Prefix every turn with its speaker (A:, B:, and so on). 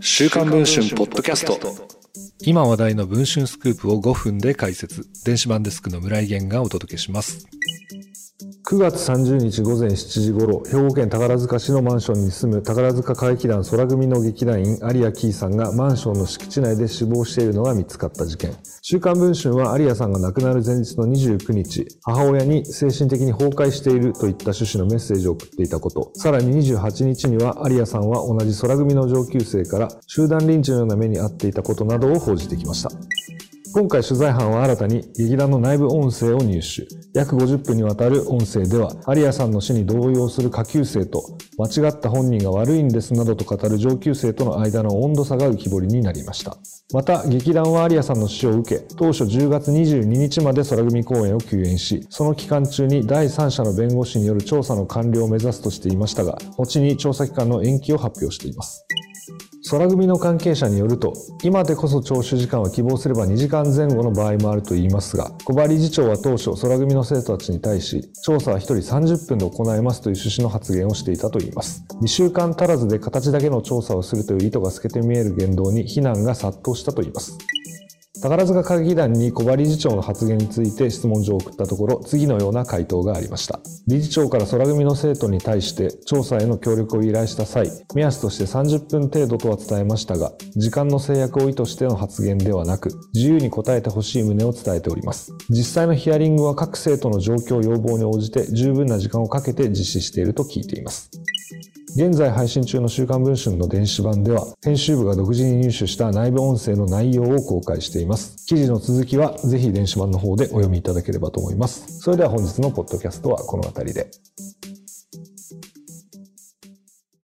A: 週刊文春ポッドキャスト。
B: 今話題の文春スクープを5分で解説。電子版デスクの村井源がお届けします。
C: 9月30日午前7時頃、兵庫県宝塚市のマンションに住む宝塚歌劇団空組の劇団員有谷キーさんがマンションの敷地内で死亡しているのが見つかった事件。週刊文春は有谷さんが亡くなる前日の29日、母親に精神的に崩壊しているといった趣旨のメッセージを送っていたこと。さらに28日には有谷さんは同じ空組の上級生から集団リンチのような目に遭っていたことなどを報じてきました。今回取材班は新たに劇団の内部音声を入手。約50分にわたる音声では、有谷さんの死に動揺する下級生と、間違った本人が悪いんですなどと語る上級生との間の温度差が浮き彫りになりました。また、劇団は有谷さんの死を受け、当初10月22日まで空組公演を休演し、その期間中に第三者の弁護士による調査の完了を目指すとしていましたが、後に調査期間の延期を発表しています。空組の関係者によると、今でこそ聴取時間は希望すれば2時間前後の場合もあると言いますが、小張理事長は当初、空組の生徒たちに対し、調査は1人30分で行えますという趣旨の発言をしていたといいます。2週間足らずで形だけの調査をするという意図が透けて見える言動に非難が殺到したといいます。宝塚歌劇団に小葉理事長の発言について質問状を送ったところ、次のような回答がありました。理事長から空組の生徒に対して調査への協力を依頼した際、目安として30分程度とは伝えましたが、時間の制約を意図しての発言ではなく、自由に答えてほしい旨を伝えております。実際のヒアリングは各生徒の状況要望に応じて十分な時間をかけて実施していると聞いています。現在配信中の週刊文春の電子版では、編集部が独自に入手した内部音声の内容を公開しています。記事の続きは、ぜひ電子版の方でお読みいただければと思います。それでは本日のポッドキャストはこの辺りで。